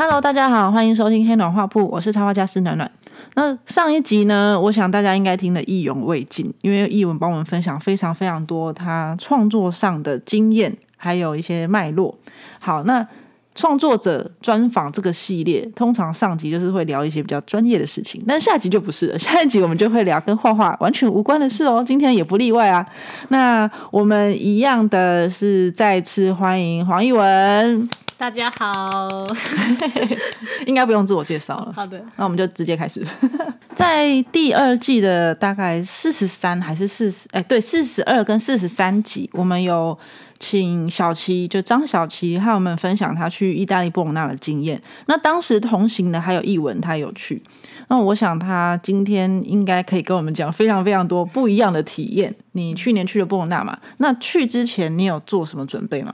Hello，大家好，欢迎收听黑暖画铺，我是插画家师暖暖。那上一集呢，我想大家应该听得意犹未尽，因为译文帮我们分享非常非常多他创作上的经验，还有一些脉络。好，那创作者专访这个系列，通常上集就是会聊一些比较专业的事情，但下集就不是了。下一集我们就会聊跟画画完全无关的事哦，今天也不例外啊。那我们一样的是再次欢迎黄奕文。大家好，应该不用自我介绍了。好的，那我们就直接开始。在第二季的大概四十三还是四十？哎，对，四十二跟四十三集，我们有请小琪，就张小琪，和我们分享他去意大利波隆纳的经验。那当时同行的还有译文，他有去。那我想他今天应该可以跟我们讲非常非常多不一样的体验。你去年去了波隆纳嘛？那去之前你有做什么准备吗？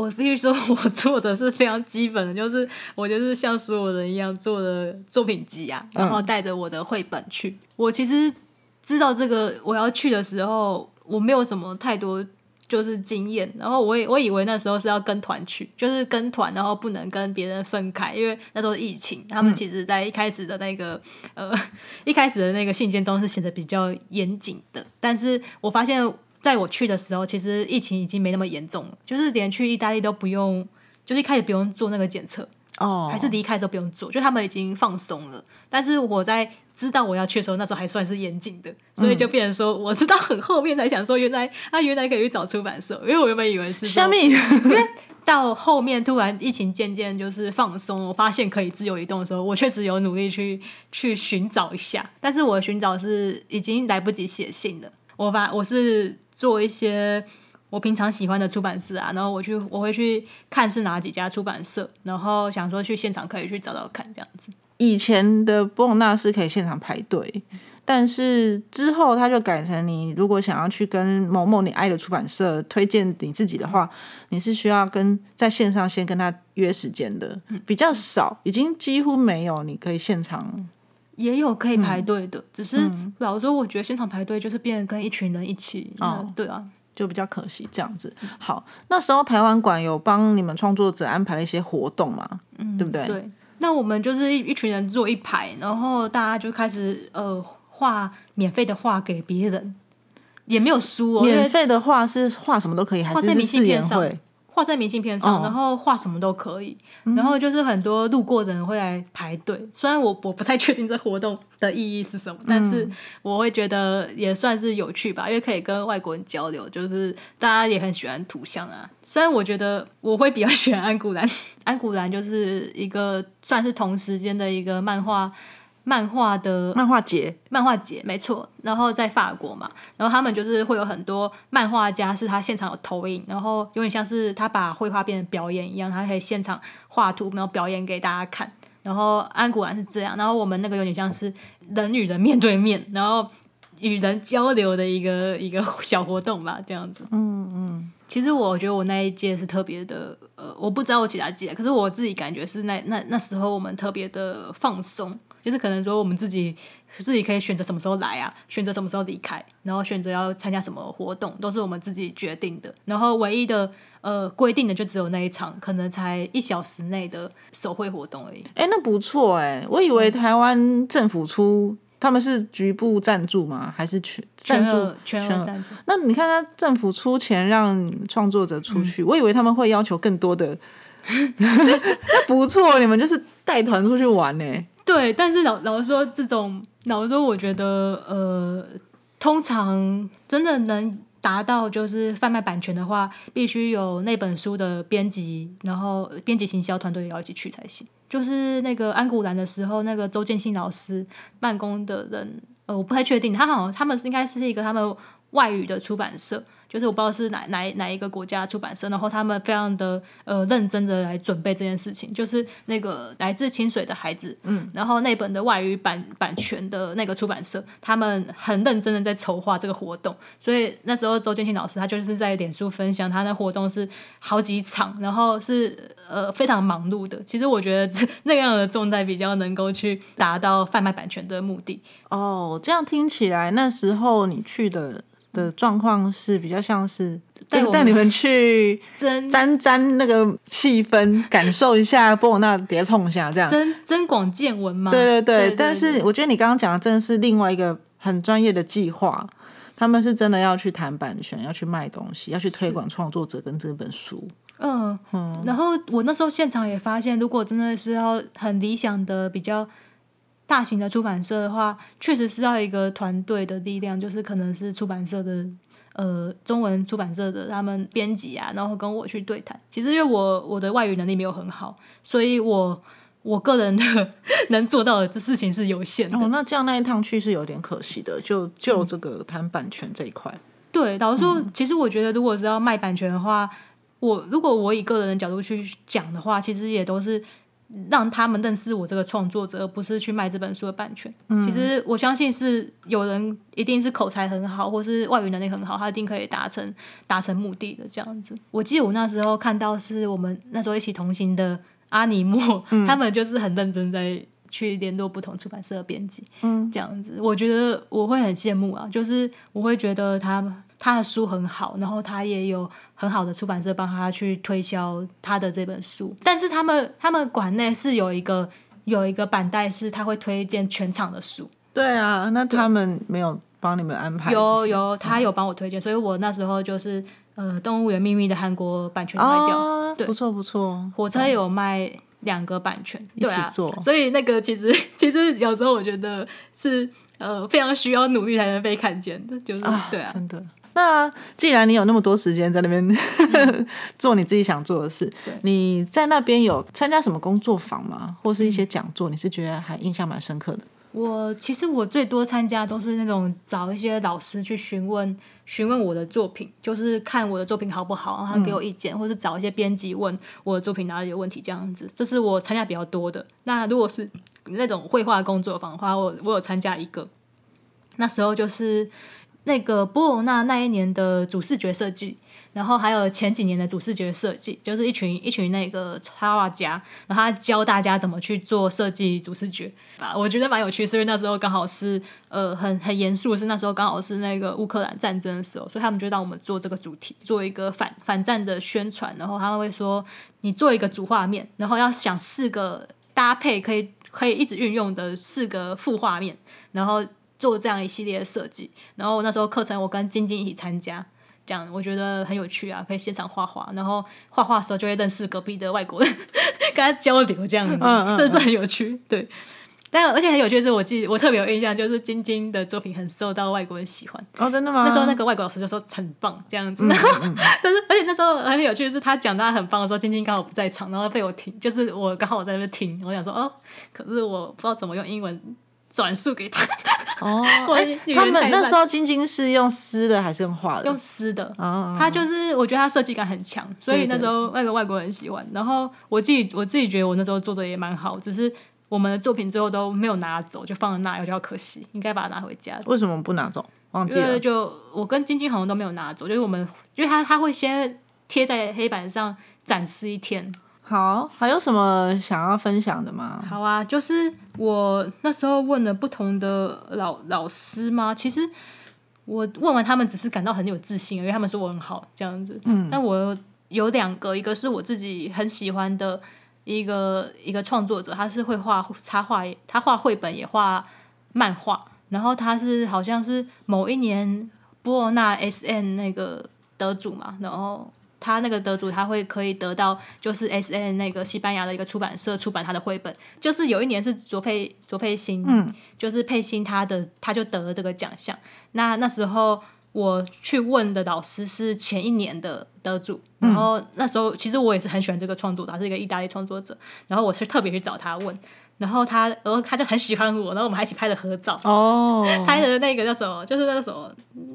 我必须说，我做的是非常基本的，就是我就是像所有人一样做的作品集啊，然后带着我的绘本去。我其实知道这个我要去的时候，我没有什么太多就是经验，然后我也我以为那时候是要跟团去，就是跟团，然后不能跟别人分开，因为那时候疫情，他们其实在一开始的那个呃 一开始的那个信件中是写的比较严谨的，但是我发现。在我去的时候，其实疫情已经没那么严重了，就是连去意大利都不用，就是一开始不用做那个检测哦，还是离开的时候不用做，就他们已经放松了。但是我在知道我要去的时候，那时候还算是严谨的，所以就变成说，我知道很后面才想说，原来啊，原来可以去找出版社，因为我原本以为是因为到后面突然疫情渐渐就是放松，我发现可以自由移动的时候，我确实有努力去去寻找一下，但是我寻找是已经来不及写信了，我发我是。做一些我平常喜欢的出版社啊，然后我去我会去看是哪几家出版社，然后想说去现场可以去找找看这样子。以前的波隆纳是可以现场排队，但是之后他就改成你如果想要去跟某某你爱的出版社推荐你自己的话，你是需要跟在线上先跟他约时间的，比较少，已经几乎没有你可以现场。也有可以排队的，只是老实说，我觉得现场排队就是变跟一群人一起，对啊，就比较可惜这样子。好，那时候台湾馆有帮你们创作者安排了一些活动嘛，对不对？对，那我们就是一一群人坐一排，然后大家就开始呃画免费的画给别人，也没有书哦，免费的画是画什么都可以，还是明信片上？画在明信片上，然后画什么都可以，然后就是很多路过的人会来排队。虽然我我不太确定这活动的意义是什么，但是我会觉得也算是有趣吧，因为可以跟外国人交流。就是大家也很喜欢图像啊。虽然我觉得我会比较喜欢安古兰，安古兰就是一个算是同时间的一个漫画。漫画的漫画节，漫画节没错。然后在法国嘛，然后他们就是会有很多漫画家，是他现场有投影，然后有点像是他把绘画变成表演一样，他可以现场画图，然后表演给大家看。然后安古兰是这样，然后我们那个有点像是人与人面对面，然后与人交流的一个一个小活动吧，这样子。嗯嗯。其实我觉得我那一届是特别的，呃，我不知道我其他届，可是我自己感觉是那那那时候我们特别的放松。就是可能说我们自己自己可以选择什么时候来啊，选择什么时候离开，然后选择要参加什么活动，都是我们自己决定的。然后唯一的呃规定的就只有那一场，可能才一小时内的手绘活动而已。哎，那不错哎，我以为台湾政府出他们是局部赞助吗？还是全全额全额赞助？那你看他政府出钱让创作者出去，我以为他们会要求更多的。那不错，你们就是带团出去玩呢。对，但是老老实说，这种老实说，我觉得呃，通常真的能达到就是贩卖版权的话，必须有那本书的编辑，然后编辑行销团队也要一起去才行。就是那个安古兰的时候，那个周建新老师办公的人，呃，我不太确定，他好像他们是应该是一个他们外语的出版社。就是我不知道是哪哪哪一个国家出版社，然后他们非常的呃认真的来准备这件事情，就是那个来自清水的孩子，嗯，然后那本的外语版版权的那个出版社，他们很认真的在筹划这个活动，所以那时候周建新老师他就是在脸书分享他那活动是好几场，然后是呃非常忙碌的。其实我觉得这那样的状态比较能够去达到贩卖版权的目的。哦，这样听起来那时候你去的。的状况是比较像是，带带你们去 真沾沾那个气氛，感受一下波尔纳叠冲一下这样。增增广见闻嘛。对对对，对但是我觉得你刚刚讲的真的是另外一个很专业的计划，他们是真的要去谈版权，要去卖东西，要去推广创作者跟这本书。嗯，然后我那时候现场也发现，如果真的是要很理想的比较大型的出版社的话，确实是要一个团队的力量，就是可能是出版社的呃中文出版社的他们编辑啊，然后跟我去对谈。其实因为我我的外语能力没有很好，所以我我个人的 能做到的事情是有限的。哦，那这样那一趟去是有点可惜的，就就这个谈版权这一块。对，老实说，其实我觉得，如果是要卖版权的话，我如果我以个人的角度去讲的话，其实也都是让他们认识我这个创作者，而不是去卖这本书的版权。其实我相信是有人一定是口才很好，或是外语能力很好，他一定可以达成达成目的的这样子。我记得我那时候看到是我们那时候一起同行的阿尼莫，他们就是很认真在。去联络不同出版社的编辑，嗯，这样子，我觉得我会很羡慕啊，就是我会觉得他他的书很好，然后他也有很好的出版社帮他去推销他的这本书，但是他们他们馆内是有一个有一个板带是他会推荐全场的书，对啊，那他们没有帮你们安排？有有，他有帮我推荐，所以我那时候就是呃，《动物园秘密》的韩国版权卖掉，哦，对。不错不错，火车也有卖两个版权，一对啊。所以那个其实 其实有时候我觉得是呃非常需要努力才能被看见的，就是、对啊，真的。那既然你有那么多时间在那边 做你自己想做的事，你在那边有参加什么工作坊吗？或是一些讲座？你是觉得还印象蛮深刻的？我其实我最多参加都是那种找一些老师去询问询问我的作品，就是看我的作品好不好，然后他给我意见，或是找一些编辑问我的作品哪里有问题这样子，这是我参加比较多的。那如果是那种绘画工作坊的话，我我有参加一个，那时候就是那个波罗纳那一年的主视觉设计。然后还有前几年的主视觉设计，就是一群一群那个插画家，然后他教大家怎么去做设计主视觉啊，我觉得蛮有趣，是因为那时候刚好是呃很很严肃，是那时候刚好是那个乌克兰战争的时候，所以他们就让我们做这个主题，做一个反反战的宣传，然后他们会说你做一个主画面，然后要想四个搭配可以可以一直运用的四个副画面，然后做这样一系列的设计，然后那时候课程我跟晶晶一起参加。这样我觉得很有趣啊，可以现场画画，然后画画的时候就会认识隔壁的外国人，跟他交流这样子，这这很有趣。对，但而且很有趣的是，我记我特别有印象，就是晶晶的作品很受到外国人喜欢。哦，真的吗？那时候那个外国老师就说很棒这样子，然后 但是而且那时候很有趣的是，他讲他很棒的时候，晶晶刚好不在场，然后被我听，就是我刚好我在那边听，我想说哦，可是我不知道怎么用英文转述给他。哦，他们那时候晶晶是用撕的还是用画的？用撕的，啊，他就是我觉得他设计感很强，所以那时候那个外国人很喜欢。然后我自己我自己觉得我那时候做的也蛮好，只是我们的作品最后都没有拿走，就放在那，有点可惜，应该把它拿回家。为什么不拿走？忘记了。就我跟晶晶好像都没有拿走，就是我们，因为他他会先贴在黑板上展示一天。好，还有什么想要分享的吗？好啊，就是我那时候问了不同的老老师嘛，其实我问完他们只是感到很有自信，因为他们说我很好这样子。嗯，那我有两个，一个是我自己很喜欢的一个一个创作者，他是会画插画，他画绘本也画漫画，然后他是好像是某一年波尔纳 S N 那个得主嘛，然后。他那个得主，他会可以得到就是 S N 那个西班牙的一个出版社出版他的绘本，就是有一年是卓佩卓佩欣，嗯，就是佩欣他的他就得了这个奖项。那那时候我去问的老师是前一年的得主，然后那时候其实我也是很喜欢这个创作者，他是一个意大利创作者，然后我是特别去找他问，然后他然后他就很喜欢我，然后我们还一起拍了合照。哦，拍的那个叫什么？就是那个什么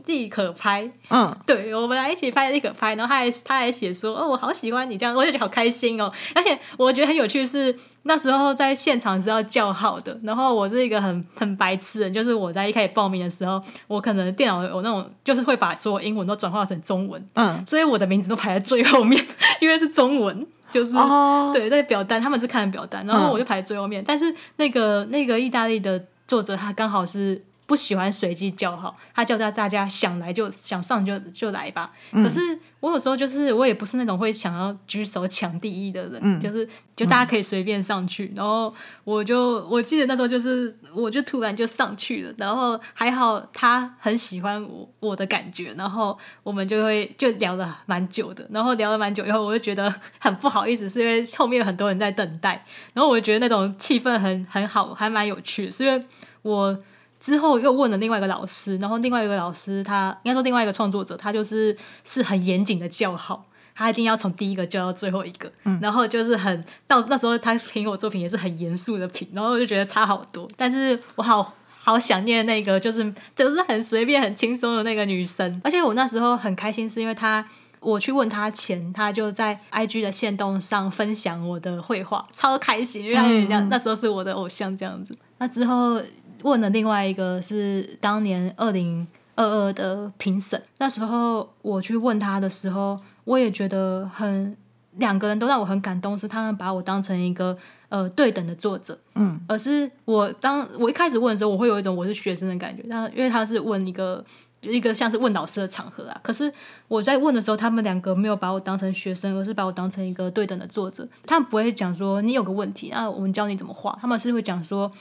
立可拍，嗯，对，我们俩一起拍立可拍，然后他还他还写说，哦，我好喜欢你这样，我就觉得好开心哦。而且我觉得很有趣的是，那时候在现场是要叫号的，然后我是一个很很白痴的人，就是我在一开始报名的时候，我可能电脑有那种，就是会把所有英文都转化成中文，嗯，所以我的名字都排在最后面，因为是中文。就是、哦，对那个表单，他们是看表单，然后我就排最后面。但是那个那个意大利的作者，他刚好是不喜欢随机叫号，他叫大大家想来就想上就就来吧。可是我有时候就是我也不是那种会想要举手抢第一的人，就是就大家可以随便上去。然后我就我记得那时候就是我就突然就上去了，然后还好他很喜欢我我的感觉，然后我们就会就聊了蛮久的。然后聊了蛮久以后，我就觉得很不好意思，是因为后面有很多人在等待。然后我觉得那种气氛很很好，还蛮有趣的，是因为我。之后又问了另外一个老师，然后另外一个老师他应该说另外一个创作者，他就是是很严谨的叫好，他一定要从第一个叫到最后一个，然后就是很到那时候他评我作品也是很严肃的评，然后我就觉得差好多。但是我好好想念那个就是就是很随便很轻松的那个女生，而且我那时候很开心，是因为他我去问他前，他就在 IG 的线动上分享我的绘画，超开心，因为那时候是我的偶像这样子。那之后。问了另外一个是当年二零二二的评审，那时候我去问他的时候，我也觉得很两个人都让我很感动，是他们把我当成一个呃对等的作者，嗯，而是我当我一开始问的时候，我会有一种我是学生的感觉，那因为他是问一个一个像是问老师的场合啊，可是我在问的时候，他们两个没有把我当成学生，而是把我当成一个对等的作者，他们不会讲说你有个问题，那我们教你怎么画，他们是会讲说。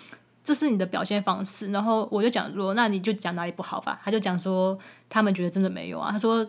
这是你的表现方式，然后我就讲说，那你就讲哪里不好吧。他就讲说，他们觉得真的没有啊。他说，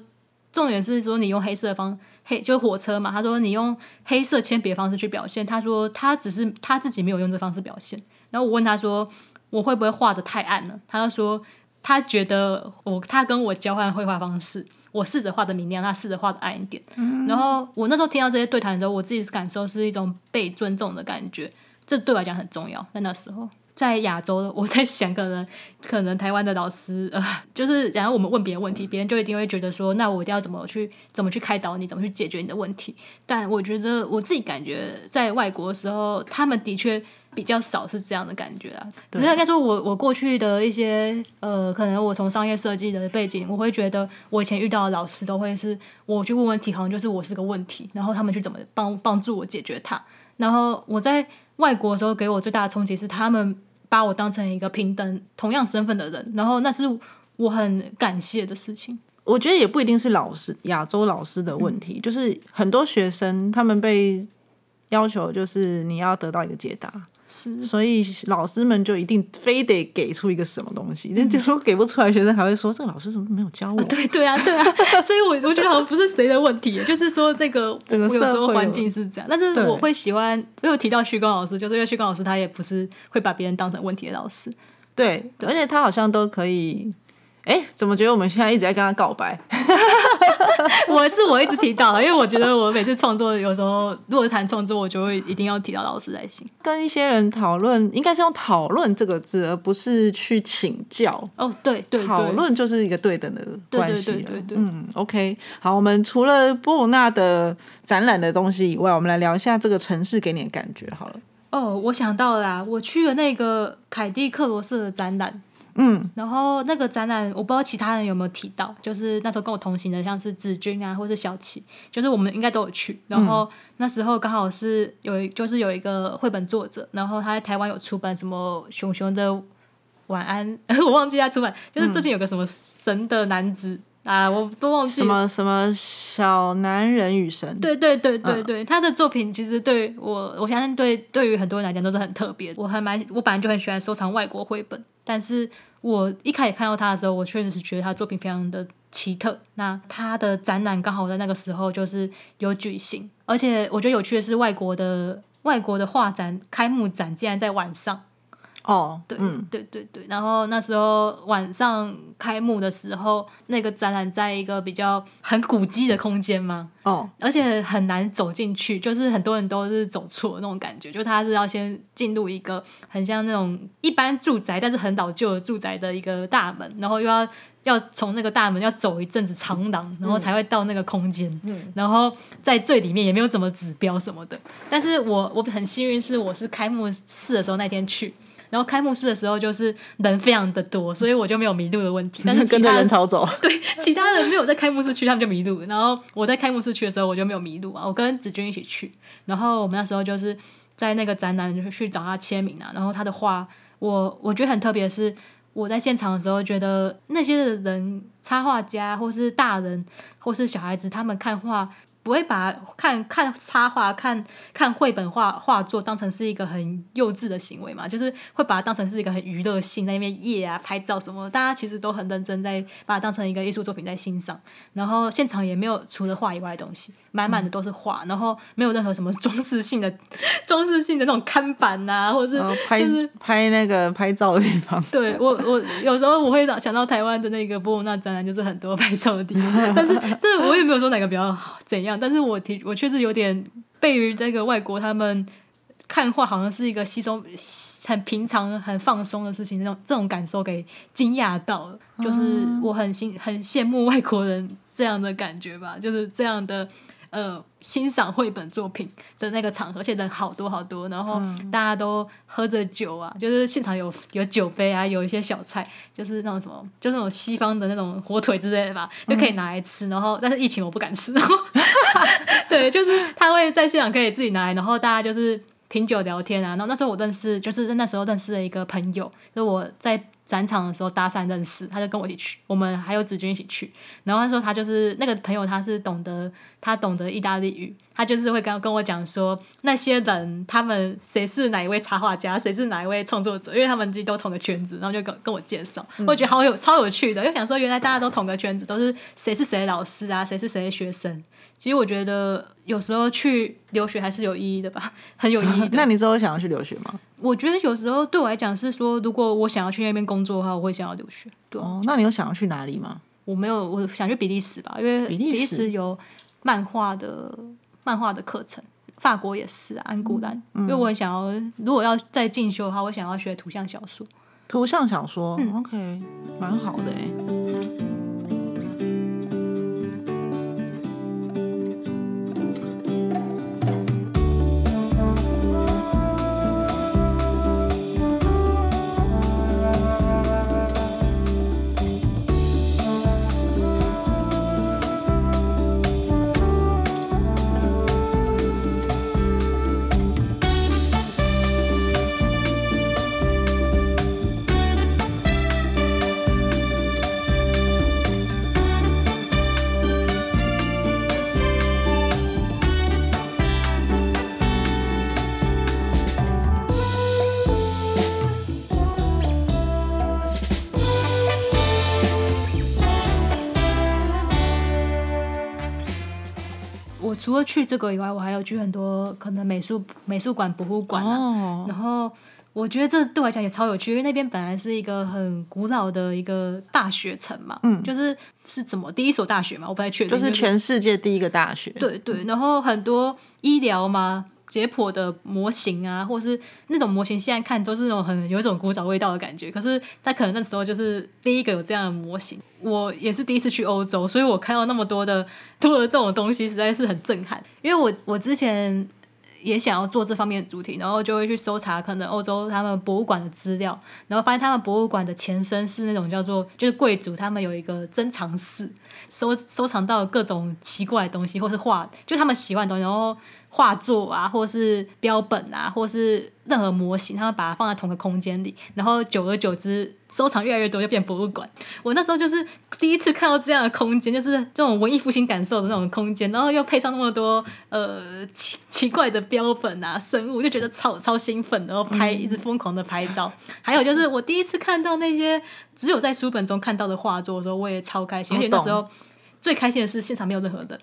重点是说你用黑色方黑就是火车嘛。他说你用黑色铅笔的方式去表现。他说他只是他自己没有用这方式表现。然后我问他说，我会不会画的太暗了？他就说他觉得我他跟我交换绘画方式，我试着画的明亮，他试着画的暗一点。然后我那时候听到这些对谈的时候，我自己感受是一种被尊重的感觉，这对我来讲很重要。在那时候。在亚洲，我在想，可能可能台湾的老师，呃，就是假如我们问别人问题，别人就一定会觉得说，那我一定要怎么去怎么去开导你，怎么去解决你的问题。但我觉得我自己感觉，在外国的时候，他们的确比较少是这样的感觉啊。只是应该说，我我过去的一些，呃，可能我从商业设计的背景，我会觉得我以前遇到的老师都会是我去问问题，好像就是我是个问题，然后他们去怎么帮帮助我解决它。然后我在。外国的时候给我最大的冲击是，他们把我当成一个平等、同样身份的人，然后那是我很感谢的事情。我觉得也不一定是老师亚洲老师的问题，就是很多学生他们被要求就是你要得到一个解答。所以老师们就一定非得给出一个什么东西，那就说给不出来，学生还会说这个老师怎么没有教我？对对啊，对啊，所以我我觉得好像不是谁的问题，就是说那个整个社会环境是这样。但是我会喜欢，因为提到旭光老师，就是因为旭光老师他也不是会把别人当成问题的老师，对，而且他好像都可以。哎，怎么觉得我们现在一直在跟他告白？我是我一直提到，因为我觉得我每次创作，有时候如果谈创作，我就会一定要提到老师才行。跟一些人讨论，应该是用“讨论”这个字，而不是去请教。哦，对对，讨论就是一个对等的关系。对对对对，嗯，OK。好，我们除了波鲁纳的展览的东西以外，我们来聊一下这个城市给你的感觉。好了。哦，我想到了，我去了那个凯蒂克罗斯的展览。嗯，然后那个展览，我不知道其他人有没有提到，就是那时候跟我同行的，像是子君啊，或是小琪，就是我们应该都有去。然后那时候刚好是有，就是有一个绘本作者，然后他在台湾有出版什么熊熊的晚安，我忘记他出版，就是最近有个什么神的男子。啊，我都忘记什么什么小男人与神。对对对对对，他的作品其实对我，我相信对对于很多人来讲都是很特别。我还蛮，我本来就很喜欢收藏外国绘本，但是我一开始看到他的时候，我确实是觉得他作品非常的奇特。那他的展览刚好在那个时候就是有举行，而且我觉得有趣的是，外国的外国的画展开幕展竟然在晚上。哦，对，对对对，然后那时候晚上开幕的时候，那个展览在一个比较很古迹的空间嘛，哦，而且很难走进去，就是很多人都是走错那种感觉，就他是要先进入一个很像那种一般住宅，但是很老旧的住宅的一个大门，然后又要要从那个大门要走一阵子长廊，然后才会到那个空间，嗯，然后在最里面也没有怎么指标什么的，但是我我很幸运是我是开幕式的时候那天去。然后开幕式的时候就是人非常的多，所以我就没有迷路的问题。但是 跟着人潮走，对，其他人没有在开幕式区，他们就迷路。然后我在开幕式区的时候，我就没有迷路啊。我跟子君一起去，然后我们那时候就是在那个展览，就是去找他签名啊。然后他的画，我我觉得很特别，是我在现场的时候，觉得那些人插画家或是大人或是小孩子，他们看画。不会把看看插画、看看绘本画画作当成是一个很幼稚的行为嘛？就是会把它当成是一个很娱乐性，在那边夜啊拍照什么，大家其实都很认真，在把它当成一个艺术作品在欣赏。然后现场也没有除了画以外的东西，满满的都是画，然后没有任何什么装饰性的、装饰性的那种看板呐，或者是拍拍那个拍照的地方。对我，我有时候我会想到台湾的那个波隆那展览，就是很多 拍照的地方，但是这我也没有说哪个比较好怎样。但是我提我确实有点被于这个外国他们看画好像是一个吸收很平常很放松的事情，那种这种感受给惊讶到了，就是我很欣很羡慕外国人这样的感觉吧，就是这样的。呃，欣赏绘本作品的那个场合，而且人好多好多，然后大家都喝着酒啊，就是现场有有酒杯啊，有一些小菜，就是那种什么，就那种西方的那种火腿之类的吧，就可以拿来吃。然后，但是疫情我不敢吃。对，就是他会在现场可以自己拿来，然后大家就是品酒聊天啊。然后那时候我认识，就是那时候认识了一个朋友，就我在。展场的时候搭讪认识，他就跟我一起去，我们还有子君一起去。然后他说他就是那个朋友，他是懂得他懂得意大利语，他就是会跟跟我讲说那些人他们谁是哪一位插画家，谁是哪一位创作者，因为他们自己都同个圈子，然后就跟跟我介绍，我觉得好有超有趣的，又想说原来大家都同个圈子，都是谁是谁的老师啊，谁是谁的学生。其实我觉得有时候去留学还是有意义的吧，很有意义的。那你之后想要去留学吗？我觉得有时候对我来讲是说，如果我想要去那边工作的话，我会想要留学。对哦，那你有想要去哪里吗？我没有，我想去比利时吧，因为比利时有漫画的漫画的课程，法国也是安古兰。因为我很想要，如果要再进修的话，我想要学图像小说。图像小说，OK，蛮好的哎。除了去这个以外，我还有去很多可能美术美术馆、博物馆啊。然后我觉得这对我来讲也超有趣，因为那边本来是一个很古老的一个大学城嘛，嗯，就是是怎么第一所大学嘛，我不太确定，就是全世界第一个大学。对对，然后很多医疗嘛。解剖的模型啊，或是那种模型，现在看都是那种很有一种古早味道的感觉。可是他可能那时候就是第一个有这样的模型。我也是第一次去欧洲，所以我看到那么多的多的这种东西，实在是很震撼。因为我我之前也想要做这方面的主题，然后就会去搜查可能欧洲他们博物馆的资料，然后发现他们博物馆的前身是那种叫做就是贵族他们有一个珍藏室，收收藏到各种奇怪的东西，或是画，就他们喜欢的东西，然后。画作啊，或是标本啊，或是任何模型，他们把它放在同个空间里，然后久而久之，收藏越来越多，就变博物馆。我那时候就是第一次看到这样的空间，就是这种文艺复兴感受的那种空间，然后又配上那么多呃奇奇怪的标本啊、生物，就觉得超超兴奋，然后拍一直疯狂的拍照。还有就是我第一次看到那些只有在书本中看到的画作的时候，我也超开心。而且那时候最开心的是现场没有任何人。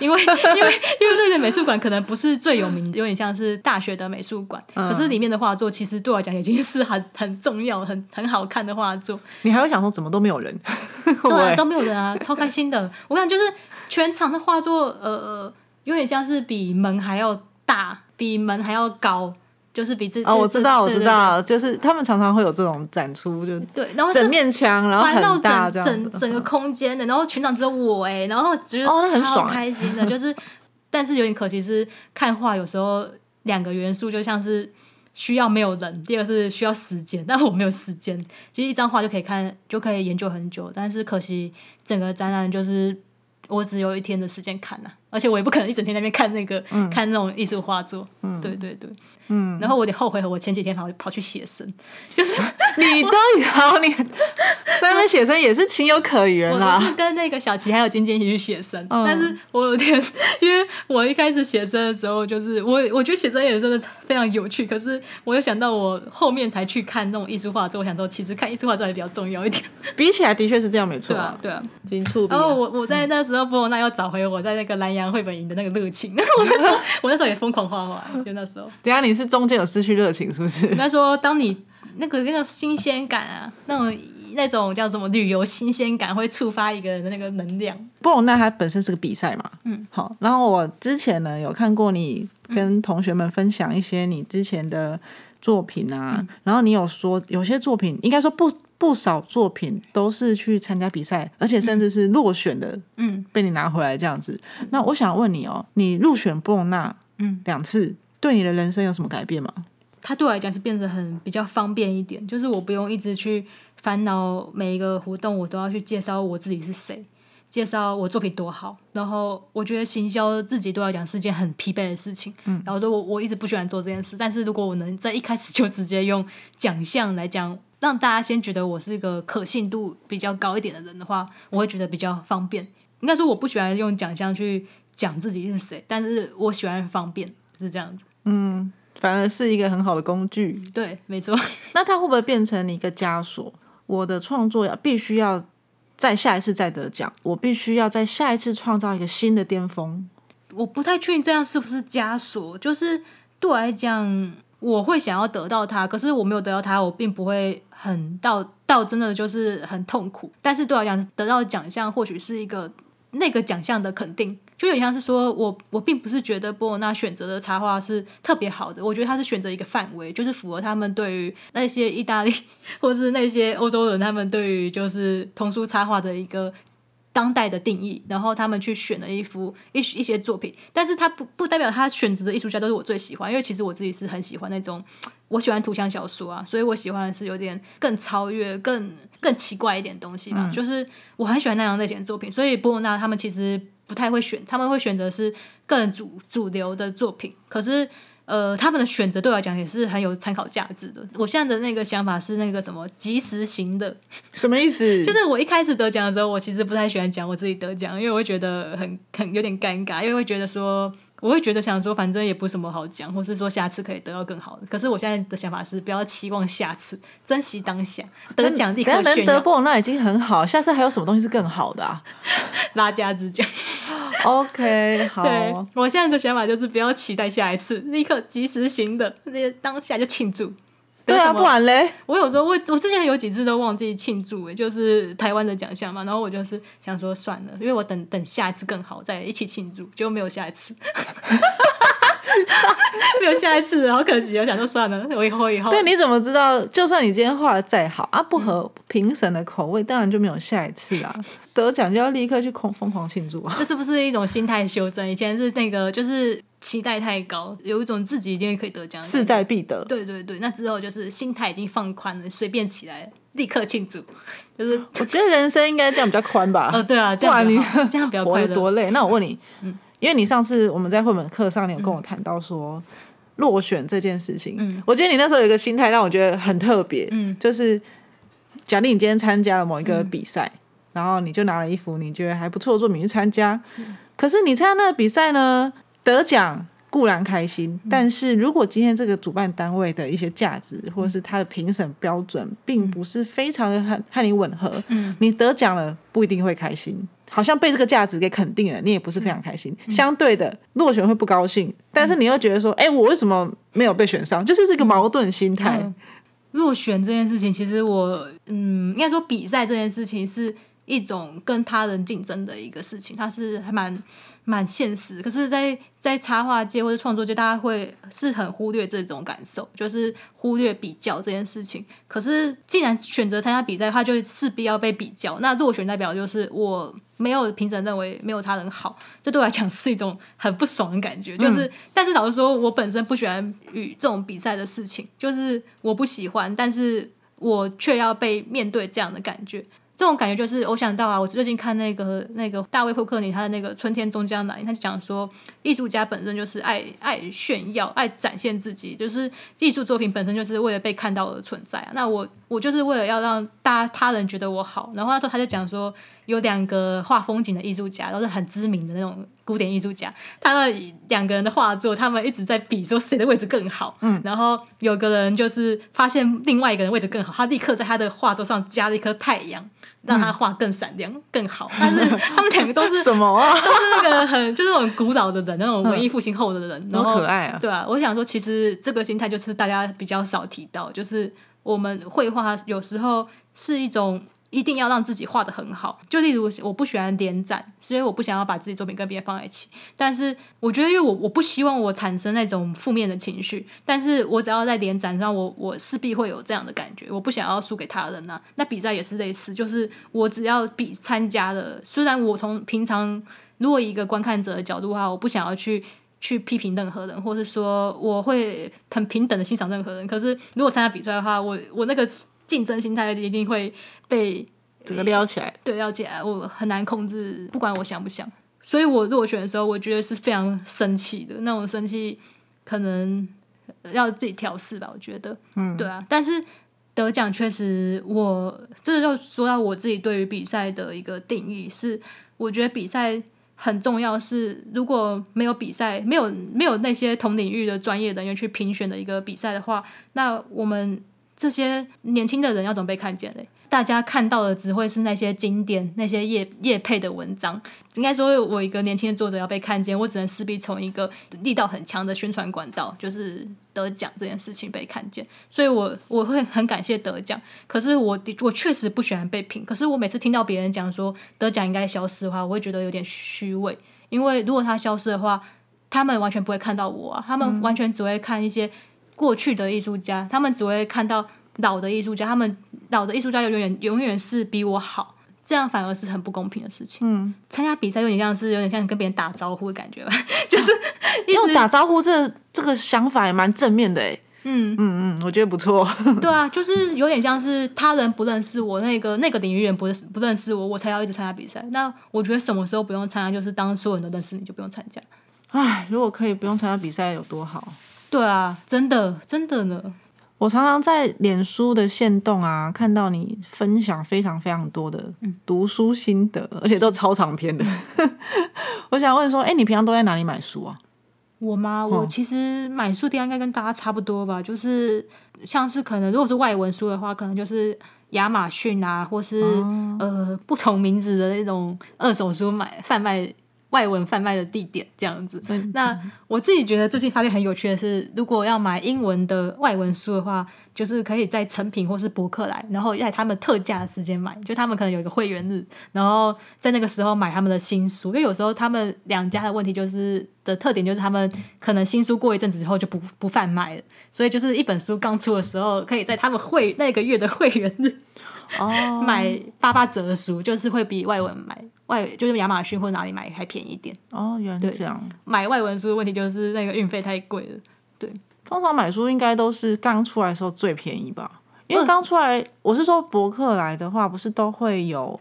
因为因为因为那个美术馆可能不是最有名，有点像是大学的美术馆，可是里面的画作其实对我来讲已经是很很重要、很很好看的画作。你还会想说怎么都没有人？对，都没有人啊，超开心的。我感觉就是全场的画作，呃，有点像是比门还要大，比门还要高。就是比自哦，我知道，我知道，就是他们常常会有这种展出，就对，然后整面墙，然后很大，整整整个空间的，然后全场只有我哎，然后觉得超开心的，就是，但是有点可惜是看画有时候两个元素就像是需要没有人，第二个是需要时间，但我没有时间，其实一张画就可以看就可以研究很久，但是可惜整个展览就是我只有一天的时间看呐。而且我也不可能一整天在那边看那个、看那种艺术画作。嗯，对对对，嗯，然后我得后悔，我前几天跑跑去写生，就是你都有，你 在那边写生也是情有可原我啦。是跟那个小琪还有尖尖一起去写生，嗯但是我有点，因为我一开始写生的时候，就是我我觉得写生也真的非常有趣，可是我又想到我后面才去看那种艺术画作，我想说其实看艺术画作还比较重要一点，比起来的确是这样，没错对啊，对啊。金触笔啊。然后我我在那时候波罗那又找回我在那个蓝洋绘本营的那个热情，我那时候我那时候也疯狂画画，就那时候。等一下你是中间有失去热情是不是？应该说，当你那个那个新鲜感啊，那种那种叫什么旅游新鲜感，会触发一个人的那个能量。波隆那它本身是个比赛嘛，嗯，好。然后我之前呢有看过你跟同学们分享一些你之前的作品啊，嗯然后你有说有些作品应该说不不少作品都是去参加比赛，而且甚至是落选的，嗯被你拿回来这样子。那我想问你哦，你入选布隆纳嗯，两次，对你的人生有什么改变吗？它对我来讲是变得很比较方便一点，就是我不用一直去烦恼每一个活动，我都要去介绍我自己是谁，介绍我作品多好。然后我觉得行销自己对我来讲是件很疲惫的事情。嗯，然后说我我一直不喜欢做这件事，但是如果我能在一开始就直接用奖项来讲，让大家先觉得我是一个可信度比较高一点的人的话，我会觉得比较方便。应该说我不喜欢用奖项去讲自己是谁，但是我喜欢方便，是这样子。嗯反而是一个很好的工具。对，没错。那它会不会变成你一个枷锁？我的创作要必须要在下一次再得奖，我必须要在下一次创造一个新的巅峰。我不太确定这样是不是枷锁，就是对我来讲，我会想要得到它，可是我没有得到它，我并不会很到到真的就是很痛苦。但是对我来讲，得到奖项或许是一个那个奖项的肯定，就有点像是说我我并不是觉得波罗纳选择的插画是特别好的，我觉得他是选择一个范围，就是符合他们对于那些意大利 或是那些欧洲人他们对于就是童书插画的一个当代的定义，然后他们去选了一幅一一些作品，但是他不不代表他选择的艺术家都是我最喜欢，因为其实我自己是很喜欢那种，我喜欢图像小说啊，所以我喜欢的是有点更超越、更更奇怪一点东西嘛，就是我很喜欢那样类型的作品，所以波罗纳他们其实不太会选，他们会选择是更主主流的作品，可是。呃，他们的选择对我来讲也是很有参考价值的。我现在的那个想法是那个什么及时行的，什么意思？就是我一开始得奖的时候，我其实不太喜欢讲我自己得奖，因为我会觉得很很有点尴尬，因为会觉得说，我会觉得想说，反正也不什么好讲，或是说下次可以得到更好的。可是我现在的想法是，不要期望下次，珍惜当下，得奖立刻炫耀能得炫耀，波那已经很好，下次还有什么东西是更好的啊 拉家之奖。？OK，好，对我现在的想法就是不要期待下一次，立刻及时行的，那个当下就庆祝。对啊，不然嘞，我有时候我我之前有几次都忘记庆祝，诶，就是台湾的奖项嘛，然后我就是想说算了，因为我等等下一次更好再一起庆祝，结果没有下一次，没有下一次，好可惜，我想说算了，我以后以后对，你怎么知道？就算你今天画的再好啊，不合评审的口味，当然就没有下一次啊。得奖就要立刻去狂疯狂庆祝啊！这是不是一种心态修正？以前是那个就是期待太高，有一种自己一定可以得奖势在必得。对对对，那之后就是心态已经放宽了，随便起来，立刻庆祝，就是我觉得人生应该这样比较宽吧。哦对啊，这样不然你这样比较 活快乐。得多累。那我问你，因为你上次我们在绘本课上，你有跟我谈到说。落选这件事情，嗯。我觉得你那时候有一个心态让我觉得很特别，嗯。就是假定你今天参加了某一个比赛，然后你就拿了一幅你觉得还不错的作品去参加，可是你参加那个比赛呢，得奖固然开心，嗯。但是如果今天这个主办单位的一些价值或者是它的评审标准，并不是非常的和和你吻合，嗯。你得奖了不一定会开心。好像被这个价值给肯定了，你也不是非常开心。嗯相对的，落选会不高兴，但是你又觉得说，哎、我为什么没有被选上？就是这个矛盾心态。嗯落选这件事情，其实我嗯，应该说比赛这件事情是一种跟他人竞争的一个事情，它是还蛮蛮现实。可是在，在插画界或者创作界，大家会是很忽略这种感受，就是忽略比较这件事情。可是，既然选择参加比赛，他就势必要被比较。那落选代表就是我没有评审认为没有他人好，这对我来讲是一种很不爽的感觉。就是，但是老实说，我本身不喜欢与这种比赛的事情，就是我不喜欢，但是我却要被面对这样的感觉。这种感觉就是我想到啊，我最近看那个那个大卫霍克尼他的那个《春天终将来》，他就讲说，艺术家本身就是爱爱炫耀、爱展现自己，就是艺术作品本身就是为了被看到而存在啊。那我我就是为了要让大家他人觉得我好，然后那时候他就讲说。有两个画风景的艺术家，都是很知名的那种古典艺术家。他们两个人的画作，他们一直在比说谁的位置更好。嗯，然后有个人就是发现另外一个人位置更好，他立刻在他的画作上加了一颗太阳，让他画更闪亮、更好。但是 他们两个都是什么啊？都是那个很就是那种古老的人，那种文艺复兴后的人，好可爱啊！对啊，我想说，其实这个心态就是大家比较少提到，就是我们绘画有时候是一种。一定要让自己画的很好，就例如我不喜欢连展，所以我不想要把自己作品跟别人放在一起。但是我觉得，因为我我不希望我产生那种负面的情绪，但是我只要在连展上，我我势必会有这样的感觉，我不想要输给他人呐。那比赛也是类似，就是我只要比参加了，虽然我从平常如果一个观看者的角度的话，我不想要去去批评任何人，或是说我会很平等的欣赏任何人。可是如果参加比赛的话，我我那个。竞争心态一定会被这个撩起来，对，撩起来，我很难控制，不管我想不想。所以我落选的时候，我觉得是非常生气的，那种生气可能要自己调试吧。我觉得，嗯，对啊。但是得奖确实，我这就说到我自己对于比赛的一个定义是，我觉得比赛很重要。是如果没有比赛，没有没有那些同领域的专业人员去评选的一个比赛的话，那我们。这些年轻的人要怎么被看见嘞？大家看到的只会是那些经典、那些叶叶配的文章。应该说，我一个年轻的作者要被看见，我只能势必从一个力道很强的宣传管道，就是得奖这件事情被看见。所以，我我会很感谢得奖。可是，我我确实不喜欢被评。可是，我每次听到别人讲说得奖应该消失的话，我会觉得有点虚伪。因为如果他消失的话，他们完全不会看到我啊，他们完全只会看一些。过去的艺术家，他们只会看到老的艺术家，他们老的艺术家永远永远是比我好，这样反而是很不公平的事情。嗯，参加比赛有点像是有点像跟别人打招呼的感觉吧，就是一直打招呼，这这个想法也蛮正面的哎。嗯嗯嗯，我觉得不错。对啊，就是有点像是他人不认识我，那个那个领域人不认识不认识我，我才要一直参加比赛。那我觉得什么时候不用参加，就是当所有人都认识你就不用参加。唉，如果可以不用参加比赛有多好。对啊，真的真的呢。我常常在脸书的线动啊，看到你分享非常非常多的读书心得，而且都超长篇的。我想问说，哎，你平常都在哪里买书啊？我吗？我其实买书店应该跟大家差不多吧，就是像是可能如果是外文书的话，可能就是亚马逊啊，或是呃不同名字的那种二手书买贩卖。外文贩卖的地点这样子，那我自己觉得最近发现很有趣的是，如果要买英文的外文书的话，就是可以在成品或是博客来，然后在他们特价的时间买，就他们可能有一个会员日，然后在那个时候买他们的新书，因为有时候他们两家的问题就是的特点就是他们可能新书过一阵子之后就不不贩卖了，所以就是一本书刚出的时候，可以在他们会那个月的会员日哦买八八折的书，就是会比外文买。外就是亚马逊或哪里买还便宜一点哦，原来这样。买外文书的问题就是那个运费太贵了。对，通常买书应该都是刚出来的时候最便宜吧？因为刚出来，我是说博客来的话，不是都会有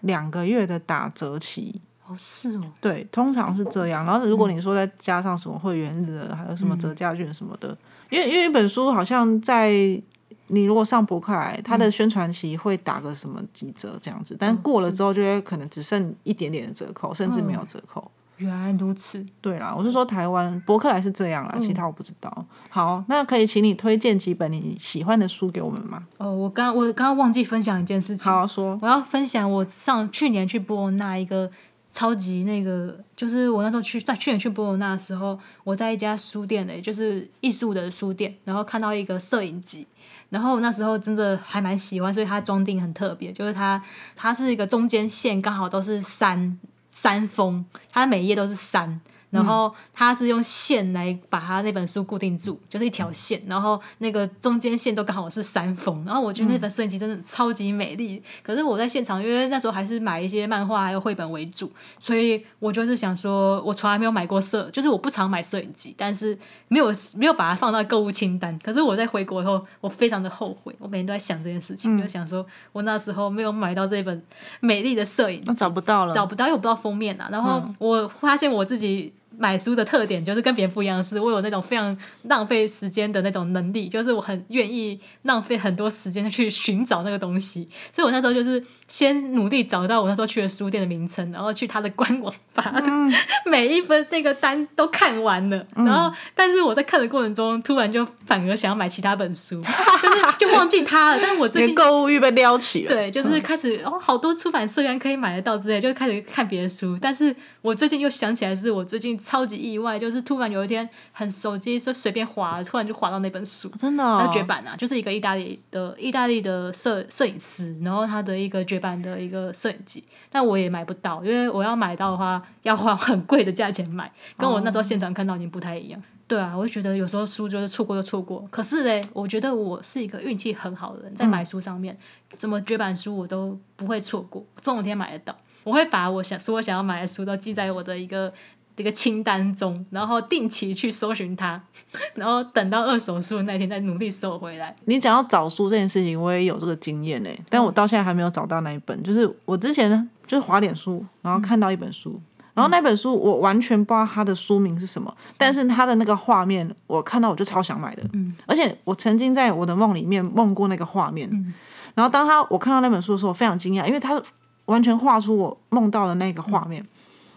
两个月的打折期？哦，是哦。对，通常是这样。然后如果你说再加上什么会员日，还有什么折价券什么的，因为因为一本书好像在。你如果上博客来，它的宣传期会打个什么几折这样子，但过了之后就会可能只剩一点点的折扣，甚至没有折扣。原来如此。对啦，我是说台湾博客来是这样啦，其他我不知道。好，那可以请你推荐几本你喜欢的书给我们吗？哦，我刚我刚刚忘记分享一件事情。好说，我要分享我上去年去波罗那一个超级那个，就是我那时候去在去年去波罗那的时候，我在一家书店的，就是艺术的书店，然后看到一个摄影机。然后那时候真的还蛮喜欢，所以它装订很特别，就是它它是一个中间线刚好都是山山峰，它每一页都是山，然后他是用线来把他那本书固定住，就是一条线，然后那个中间线都刚好是山峰，然后我觉得那本摄影集真的超级美丽。可是我在现场，因为那时候还是买一些漫画还有绘本为主，所以我就是想说，我从来没有买过摄，就是我不常买摄影机，但是没有没有把它放到购物清单。可是我在回国以后，我非常的后悔，我每天都在想这件事情，就想说我那时候没有买到这本美丽的摄影，那找不到了，找不到，因为我不知道封面啊。然后我发现我自己。买书的特点就是跟别人不一样的是，我有那种非常浪费时间的那种能力，就是我很愿意浪费很多时间去寻找那个东西。所以我那时候就是先努力找到我那时候去的书店的名称，然后去他的官网，把 每一分那个单都看完了。然后，但是我在看的过程中，突然就反而想要买其他本书，就是 就忘记他了。但是我最近购物欲被撩起了，对，就是开始哦，好多出版社原来可以买得到之类，就开始看别的书。但是我最近又想起来，是我最近。超级意外，就是突然有一天，很手机就随便滑，突然就滑到那本书，真的，那绝版啊！就是一个意大利的意大利的摄摄影师，然后他的一个绝版的一个摄影机，但我也买不到，因为我要买到的话要花很贵的价钱买，跟我那时候现场看到已经不太一样。对啊，我就觉得有时候书就是错过就错过，可是嘞，我觉得我是一个运气很好的人，在买书上面，怎么绝版书我都不会错过，总有天买得到。我会把我想所有想要买的书都记在我的一个。一个清单中，然后定期去搜寻它，然后等到二手书那天再努力搜回来。你讲要找书这件事情，我也有这个经验呢，但我到现在还没有找到那一本。就是我之前呢，就是滑脸书，然后看到一本书，然后那本书我完全不知道它的书名是什么，但是它的那个画面我看到我就超想买的。嗯，而且我曾经在我的梦里面梦过那个画面。嗯，然后当他我看到那本书的时候，我非常惊讶，因为他完全画出我梦到的那个画面。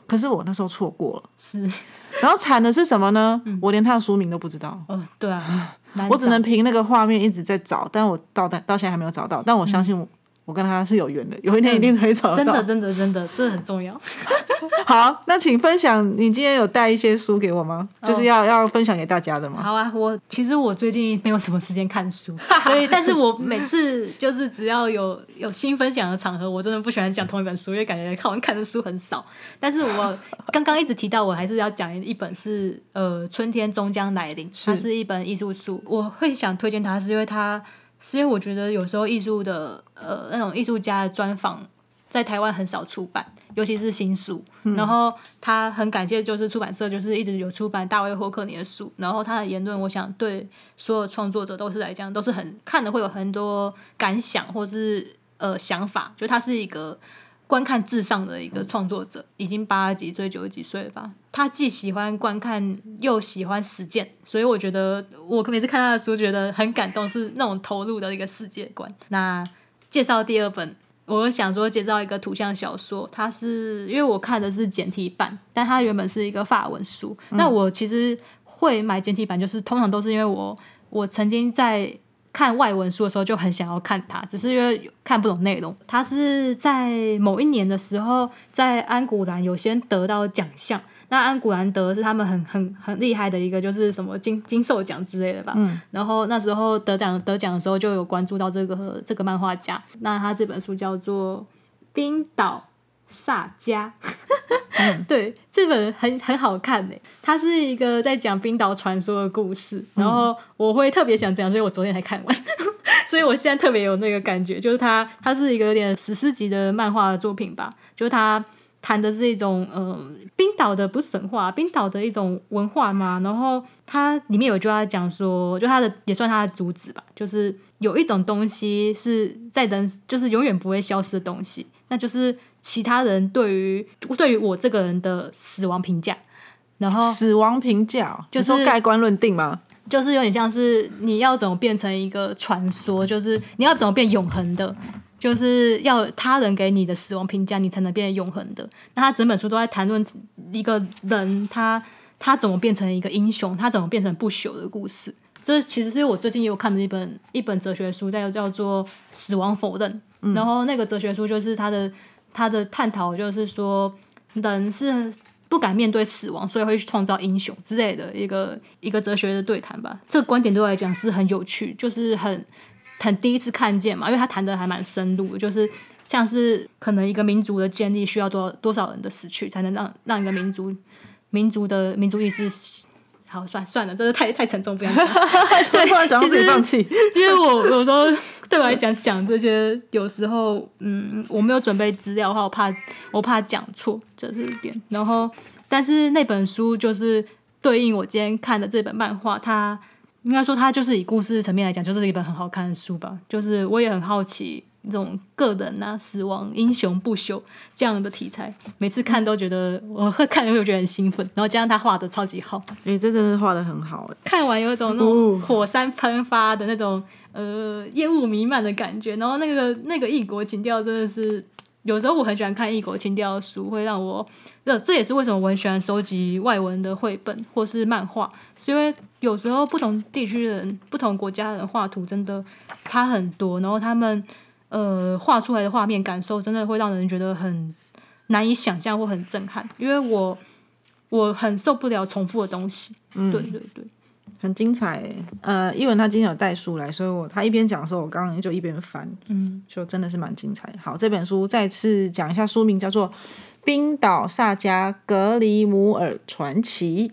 可是我那时候错过了，是，然后惨的是什么呢？我连他的书名都不知道。哦，对啊，我只能凭那个画面一直在找，但我到到到现在还没有找到。但我相信我。跟他是有缘的，有一天一定可以找到。真的，真的，真的，这很重要。好，那请分享，你今天有带一些书给我吗？就是要要分享给大家的吗？好啊，我其实我最近没有什么时间看书，所以，但是我每次就是只要有有新分享的场合，我真的不喜欢讲同一本书，因为感觉看完看的书很少。但是我刚刚一直提到，我还是要讲一本是呃，春天终将来临，它是一本艺术书，我会想推荐它，是因为它。是因为我觉得有时候艺术的呃那种艺术家的专访在台湾很少出版，尤其是新书。然后他很感谢，就是出版社就是一直有出版大卫霍克尼的书。然后他的言论，我想对所有创作者都是来讲都是很看的会有很多感想或是呃想法。就他是一个。观看至上的一个创作者，已经八十几岁、九十几岁了吧？他既喜欢观看，又喜欢实践，所以我觉得我每次看他的书，觉得很感动，是那种投入的一个世界观。那介绍第二本，我想说介绍一个图像小说，它是因为我看的是简体版，但它原本是一个法文书。那我其实会买简体版，就是通常都是因为我我曾经在。看外文书的时候就很想要看它，只是因为看不懂内容。它是在某一年的时候，在安古兰有先得到奖项。那安古兰得是他们很很很厉害的一个，就是什么金金兽奖之类的吧。嗯。然后那时候得奖得奖的时候就有关注到这个这个漫画家。那他这本书叫做《冰岛萨迦》。对，这本很很好看呢。它是一个在讲冰岛传说的故事，然后我会特别想讲，所以我昨天才看完，所以我现在特别有那个感觉，就是它它是一个有点史诗级的漫画作品吧，就是它谈的是一种嗯冰岛的不是神话，冰岛的一种文化嘛。然后它里面有句话讲说，就它的也算它的主旨吧，就是有一种东西是在人就是永远不会消失的东西，那就是。其他人对于对于我这个人的死亡评价，然后死亡评价就是盖棺论定吗？就是有点像是你要怎么变成一个传说，就是你要怎么变永恒的，就是要他人给你的死亡评价，你才能变永恒的。那他整本书都在谈论一个人，他他怎么变成一个英雄，他怎么变成不朽的故事。这其实是我最近也有看的一本一本哲学书，叫叫做《死亡否认》，然后那个哲学书就是他的。他的探讨就是说，人是不敢面对死亡，所以会去创造英雄之类的一个一个哲学的对谈吧。这个观点对我来讲是很有趣，就是很很第一次看见嘛，因为他谈的还蛮深入，就是像是可能一个民族的建立需要多多少人的死去，才能让让一个民族民族的民族意识。好，算算了，这个太太沉重，不要讲。突然讲到自己放弃，因为 我有时候对我来讲讲这些，有时候嗯，我没有准备资料的话，我怕我怕讲错，这是一点。然后，但是那本书就是对应我今天看的这本漫画，它应该说它就是以故事层面来讲，就是一本很好看的书吧。就是我也很好奇。这种个人啊，死亡、英雄不朽这样的题材，每次看都觉得我会看会觉得很兴奋，然后加上他画的超级好，哎，这真的画的很好哎，看完有一种那种火山喷发的那种呃烟雾弥漫的感觉，然后那个那个异国情调真的是。有时候我很喜欢看异国情调的书，会让我，这这也是为什么我很喜欢收集外文的绘本或是漫画，是因为有时候不同地区的人、不同国家的人画图真的差很多，然后他们。呃，画出来的画面感受真的会让人觉得很难以想象或很震撼，因为我我很受不了重复的东西。嗯，对对对，很精彩。呃，因为他今天有带书来，所以我他一边讲的时候，我刚刚就一边翻，嗯，就真的是蛮精彩。好，这本书再次讲一下书名，叫做《冰岛萨迦格里姆尔传奇》。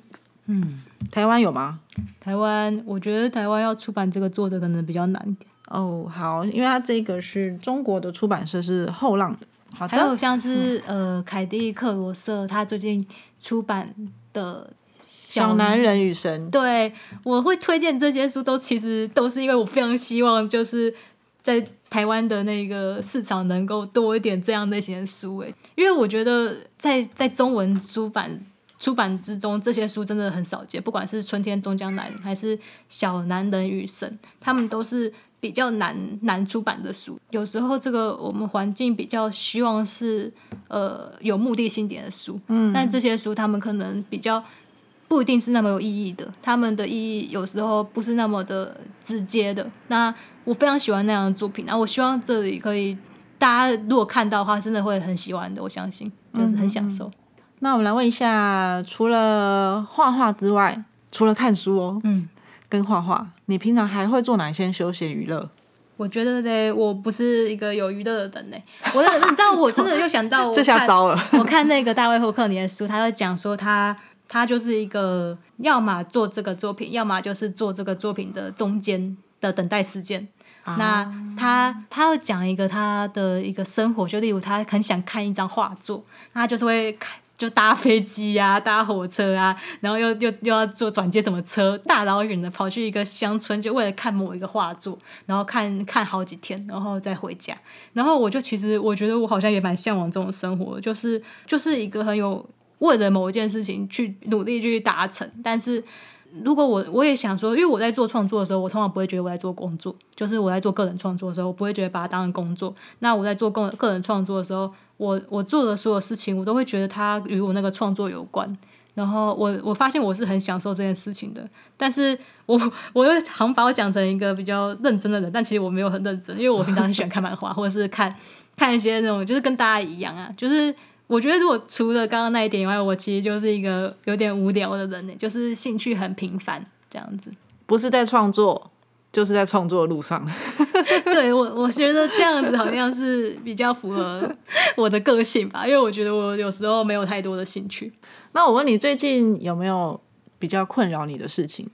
嗯，台湾有吗？台湾，我觉得台湾要出版这个作者可能比较难一点。哦，好，因为它这个是中国的出版社是后浪的，好的。还有像是呃凯蒂克罗瑟，他最近出版的《小男人与神》，对我会推荐这些书，都其实都是因为我非常希望就是在台湾的那个市场能够多一点这样类型的书，诶，因为我觉得在在中文出版出版之中，这些书真的很少见，不管是《春天终将来》还是《小男人与神》，他们都是。比较难难出版的书，有时候这个我们环境比较希望是呃有目的性点的书，嗯，但这些书他们可能比较不一定是那么有意义的，他们的意义有时候不是那么的直接的。那我非常喜欢那样的作品，那我希望这里可以大家如果看到的话，真的会很喜欢的，我相信就是很享受。那我们来问一下，除了画画之外，除了看书哦，嗯。跟画画，你平常还会做哪些休闲娱乐？我觉得呢，我不是一个有娱乐的人呢。我你知道，我真的 又想到，这下糟了。我看那个大卫霍克尼的书，他在讲说他他就是一个，要么做这个作品，要么就是做这个作品的中间的等待时间。那他他要讲一个他的一个生活，就例如他很想看一张画作，他就是会看。就搭飞机呀，搭火车啊，然后又又又要坐转接什么车，大老远的跑去一个乡村，就为了看某一个画作，然后看看好几天，然后再回家。然后我就其实我觉得我好像也蛮向往这种生活，就是就是一个很有为了某一件事情去努力去达成，但是。如果我我也想说，因为我在做创作的时候，我通常不会觉得我在做工作，就是我在做个人创作的时候，我不会觉得把它当成工作。那我在做个个人创作的时候，我我做的所有事情，我都会觉得它与我那个创作有关。然后我我发现我是很享受这件事情的，但是我我又常把我讲成一个比较认真的人，但其实我没有很认真，因为我平常很喜欢看漫画，或者是看看一些那种，就是跟大家一样啊，就是。我觉得，如果除了刚刚那一点以外，我其实就是一个有点无聊的人呢，就是兴趣很平凡这样子。不是在创作，就是在创作的路上。对我，我觉得这样子好像是比较符合我的个性吧，因为我觉得我有时候没有太多的兴趣。那我问你，最近有没有比较困扰你的事情？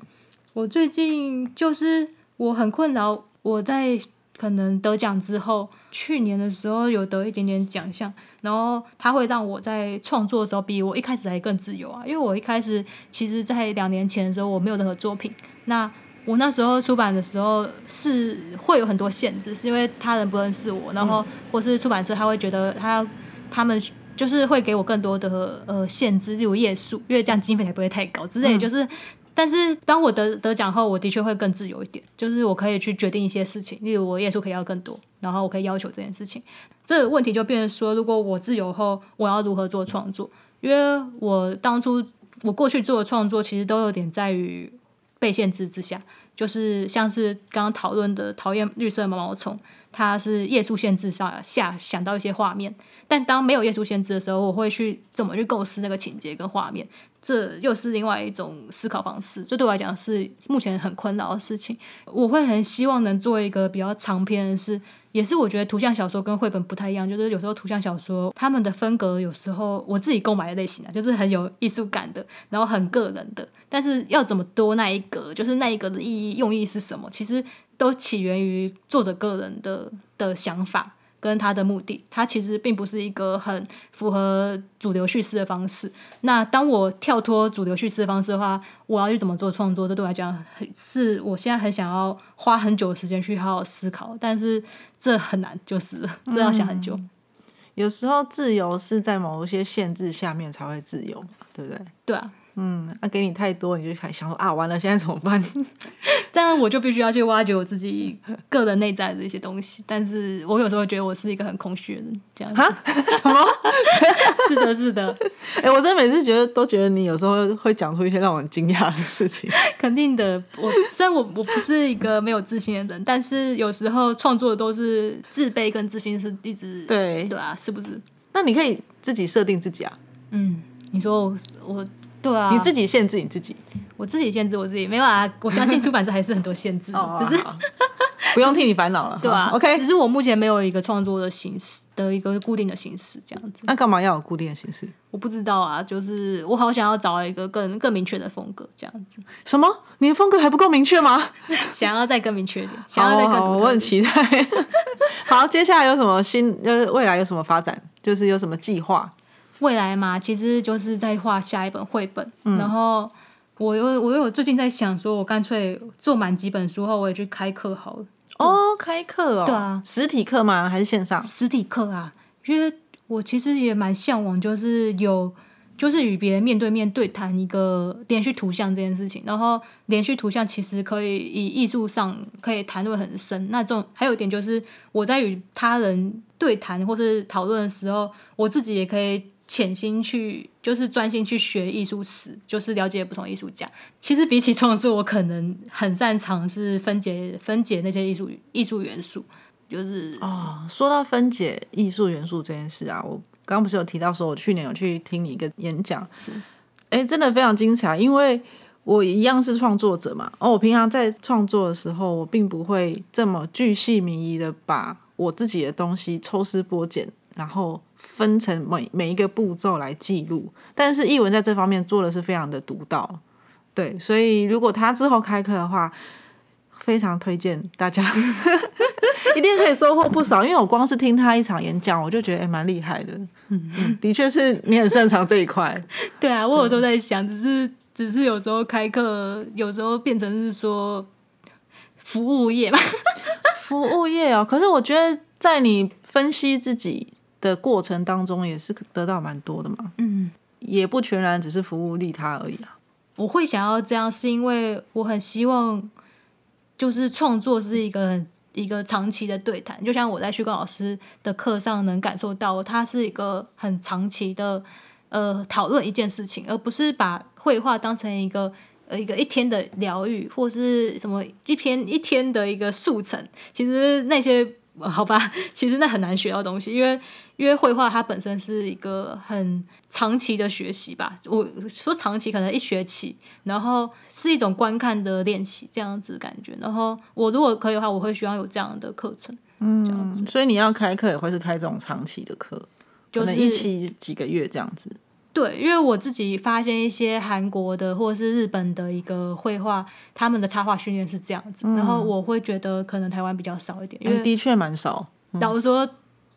我最近就是我很困扰，我在。可能得奖之后，去年的时候有得一点点奖项，然后他会让我在创作的时候比我一开始还更自由啊。因为我一开始其实，在两年前的时候，我没有任何作品。那我那时候出版的时候是会有很多限制，是因为他人不认识我，然后或是出版社他会觉得他他们就是会给我更多的呃限制，例如页数，因为这样经费才不会太高之类，就是。但是当我得得奖后，我的确会更自由一点，就是我可以去决定一些事情，例如我页数可以要更多，然后我可以要求这件事情。这个问题就变成说，如果我自由后，我要如何做创作？因为我当初我过去做的创作，其实都有点在于被限制之下，就是像是刚刚讨论的讨厌绿色毛毛虫。它是页数限制下下想到一些画面，但当没有页数限制的时候，我会去怎么去构思那个情节跟画面。这又是另外一种思考方式，这对我来讲是目前很困扰的事情。我会很希望能做一个比较长篇的是，也是我觉得图像小说跟绘本不太一样，就是有时候图像小说他们的风格有时候我自己购买的类型啊，就是很有艺术感的，然后很个人的，但是要怎么多那一格，就是那一格的意义用意是什么，其实都起源于作者个人的的想法。跟他的目的，他其实并不是一个很符合主流叙事的方式。那当我跳脱主流叙事的方式的话，我要去怎么做创作？这对我来讲，是我现在很想要花很久的时间去好好思考，但是这很难，就是了，这要想很久。有时候自由是在某一些限制下面才会自由嘛，对不对？对啊。嗯，那给你太多，你就开始想说啊，完了，现在怎么办？这样我就必须要去挖掘我自己个人内在的一些东西。但是我有时候觉得我是一个很空虚的人，这样。啊？什么？是的，是的。哎，我真的每次觉得都觉得你有时候会讲出一些让我很惊讶的事情。肯定的，我虽然我我不是一个没有自信的人，但是有时候创作的都是自卑跟自信是一直对对啊，是不是？那你可以自己设定自己啊。嗯，你说我我。对啊，你自己限制你自己，我自己限制我自己，没有啊。我相信出版社还是很多限制，只是 不用替你烦恼了，对啊 OK，只是我目前没有一个创作的形式的一个固定的形式，这样子。那干嘛要有固定的形式？我不知道啊，就是我好想要找一个更更明确的风格，这样子。什么？你的风格还不够明确吗？想要再更明确一点，想要再更我很期待。好，接下来有什么新呃未来有什么发展？就是有什么计划？未来嘛，其实就是在画下一本绘本。然后我又我又最近在想，说我干脆做满几本书后，我也去开课好了。哦，开课哦，对啊，实体课吗？还是线上？实体课啊，因为我其实也蛮向往，就是有就是与别人面对面对谈一个连续图像这件事情。然后连续图像其实可以以艺术上可以谈论很深。那这种还有一点就是我在与他人对谈或是讨论的时候，我自己也可以。潜心去，就是专心去学艺术史，就是了解不同艺术家。其实比起创作，我可能很擅长是分解分解那些艺术艺术元素。就是哦，说到分解艺术元素这件事啊，我刚刚不是有提到说，我去年有去听你一个演讲，是哎，真的非常精彩。因为我一样是创作者嘛，哦，我平常在创作的时候，我并不会这么巨细靡遗的把我自己的东西抽丝剥茧，然后。分成每每一个步骤来记录，但是译文在这方面做的是非常的独到，对，所以如果他之后开课的话，非常推荐大家，一定可以收获不少。因为我光是听他一场演讲，我就觉得哎蛮厉害的，嗯嗯，的确是你很擅长这一块。对啊，我有时候在想，只是只是有时候开课，有时候变成是说服务业嘛，服务业哦。可是我觉得在你分析自己。的过程当中也是得到蛮多的嘛，嗯，也不全然只是服务利他而已啊。我会想要这样，是因为我很希望，就是创作是一个一个长期的对谈，就像我在旭光老师的课上能感受到，它是一个很长期的呃讨论一件事情，而不是把绘画当成一个呃一个一天的疗愈，或是什么一篇一天的一个速成。其实那些。好吧，其实那很难学到东西，因为因为绘画它本身是一个很长期的学习吧。我说长期可能一学期，然后是一种观看的练习这样子感觉。然后我如果可以的话，我会希望有这样的课程，嗯，所以你要开课也会是开这种长期的课，就是一期几个月这样子。对，因为我自己发现一些韩国的或者是日本的一个绘画，他们的插画训练是这样子，然后我会觉得可能台湾比较少一点，因为的确蛮少。假如说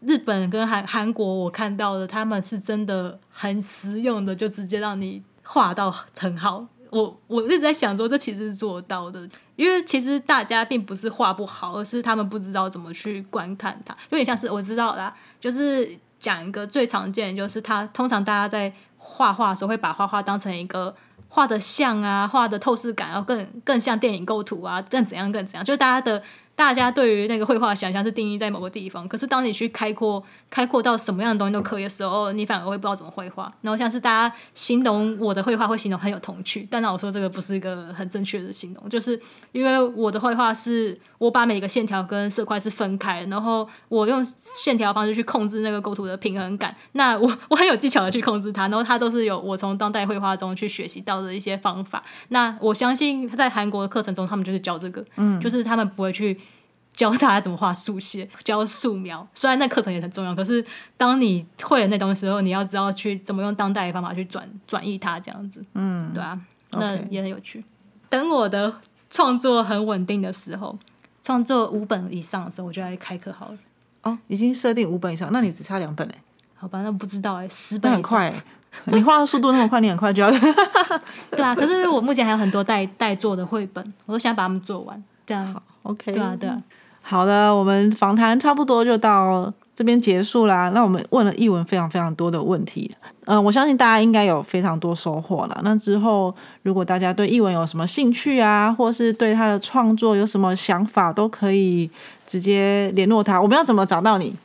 日本跟韩韩国，我看到的他们是真的很实用的，就直接让你画到很好。我我一直在想说，这其实是做到的，因为其实大家并不是画不好，而是他们不知道怎么去观看它。有点像是我知道啦，就是讲一个最常见，就是他通常大家在。画画的时候会把画画当成一个画的像啊，画的透视感，然后更更像电影构图啊，更怎样更怎样，就是大家的大家对于那个绘画想象是定义在某个地方，可是当你去开阔开阔到什么样的东西都可以的时候，你反而会不知道怎么绘画。然后像是大家形容我的绘画会形容很有童趣，但那我说这个不是一个很正确的形容，就是因为我的绘画是我把每个线条跟色块是分开，然后我用线条方式去控制那个构图的平衡感。那我 我很有技巧的去控制它，然后它都是有我从当代绘画中去学习到的一些方法。那我相信在韩国的课程中，他们就是教这个，嗯，就是他们不会去教大家怎么画速写、教素描。虽然那课程也很重要，可是当你会了那东西之后，你要知道去怎么用当代的方法去转转译它，这样子，嗯，对啊，那也很有趣。等我的创作很稳定的时候，创作五本以上的时候，我就来开课好了。哦，已经设定五本以上，那你只差两本哎。好吧，那不知道哎，十那本很快，你画的速度那么快，你很快就要。对啊，可是我目前还有很多待待做的绘本，我都想把它们做完。这样，OK，对啊，对啊。好的，我们访谈差不多就到这边结束啦。那我们问了译文非常非常多的问题，嗯，我相信大家应该有非常多收获了。那之后，如果大家对译文有什么兴趣啊，或是对他的创作有什么想法，都可以直接联络他。我们要怎么找到你？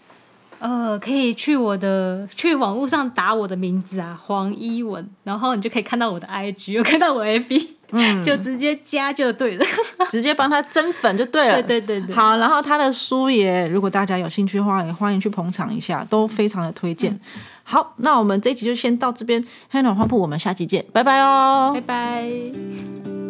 呃，可以去我的去网络上打我的名字啊，黄一文，然后你就可以看到我的 IG，有看到我 AB，嗯，就直接加就对了，直接帮他增粉就对了。对对对对。好，然后他的书也，如果大家有兴趣的话，也欢迎去捧场一下，都非常的推荐。好，那我们这一集就先到这边，黑暖花铺，我们下期见，拜拜喽，拜拜。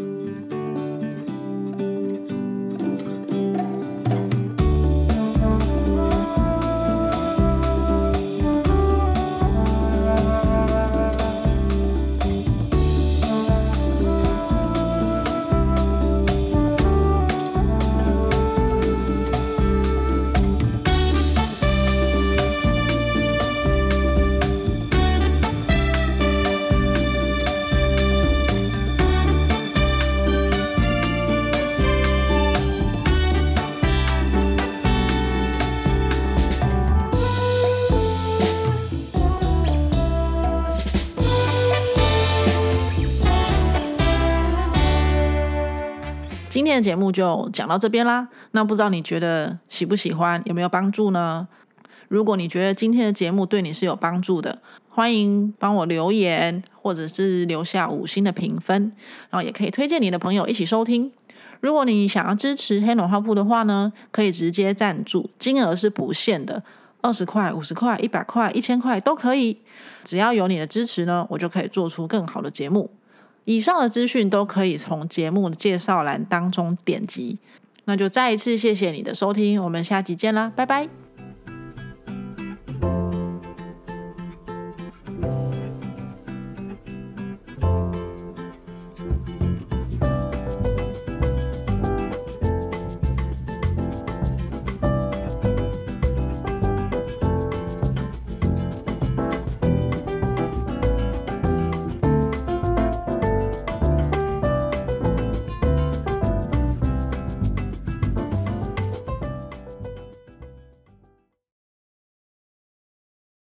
天的节目就讲到这边啦。那不知道你觉得喜不喜欢，有没有帮助呢？如果你觉得今天的节目对你是有帮助的，欢迎帮我留言，或者是留下五星的评分，然后也可以推荐你的朋友一起收听。如果你想要支持黑暖花铺的话呢，可以直接赞助，金额是不限的，二十块、五十块、一百块、一千块都可以。只要有你的支持呢，我就可以做出更好的节目。以上的资讯都可以从节目的介绍栏当中点击。那就再一次谢谢你的收听，我们下集见啦，拜拜。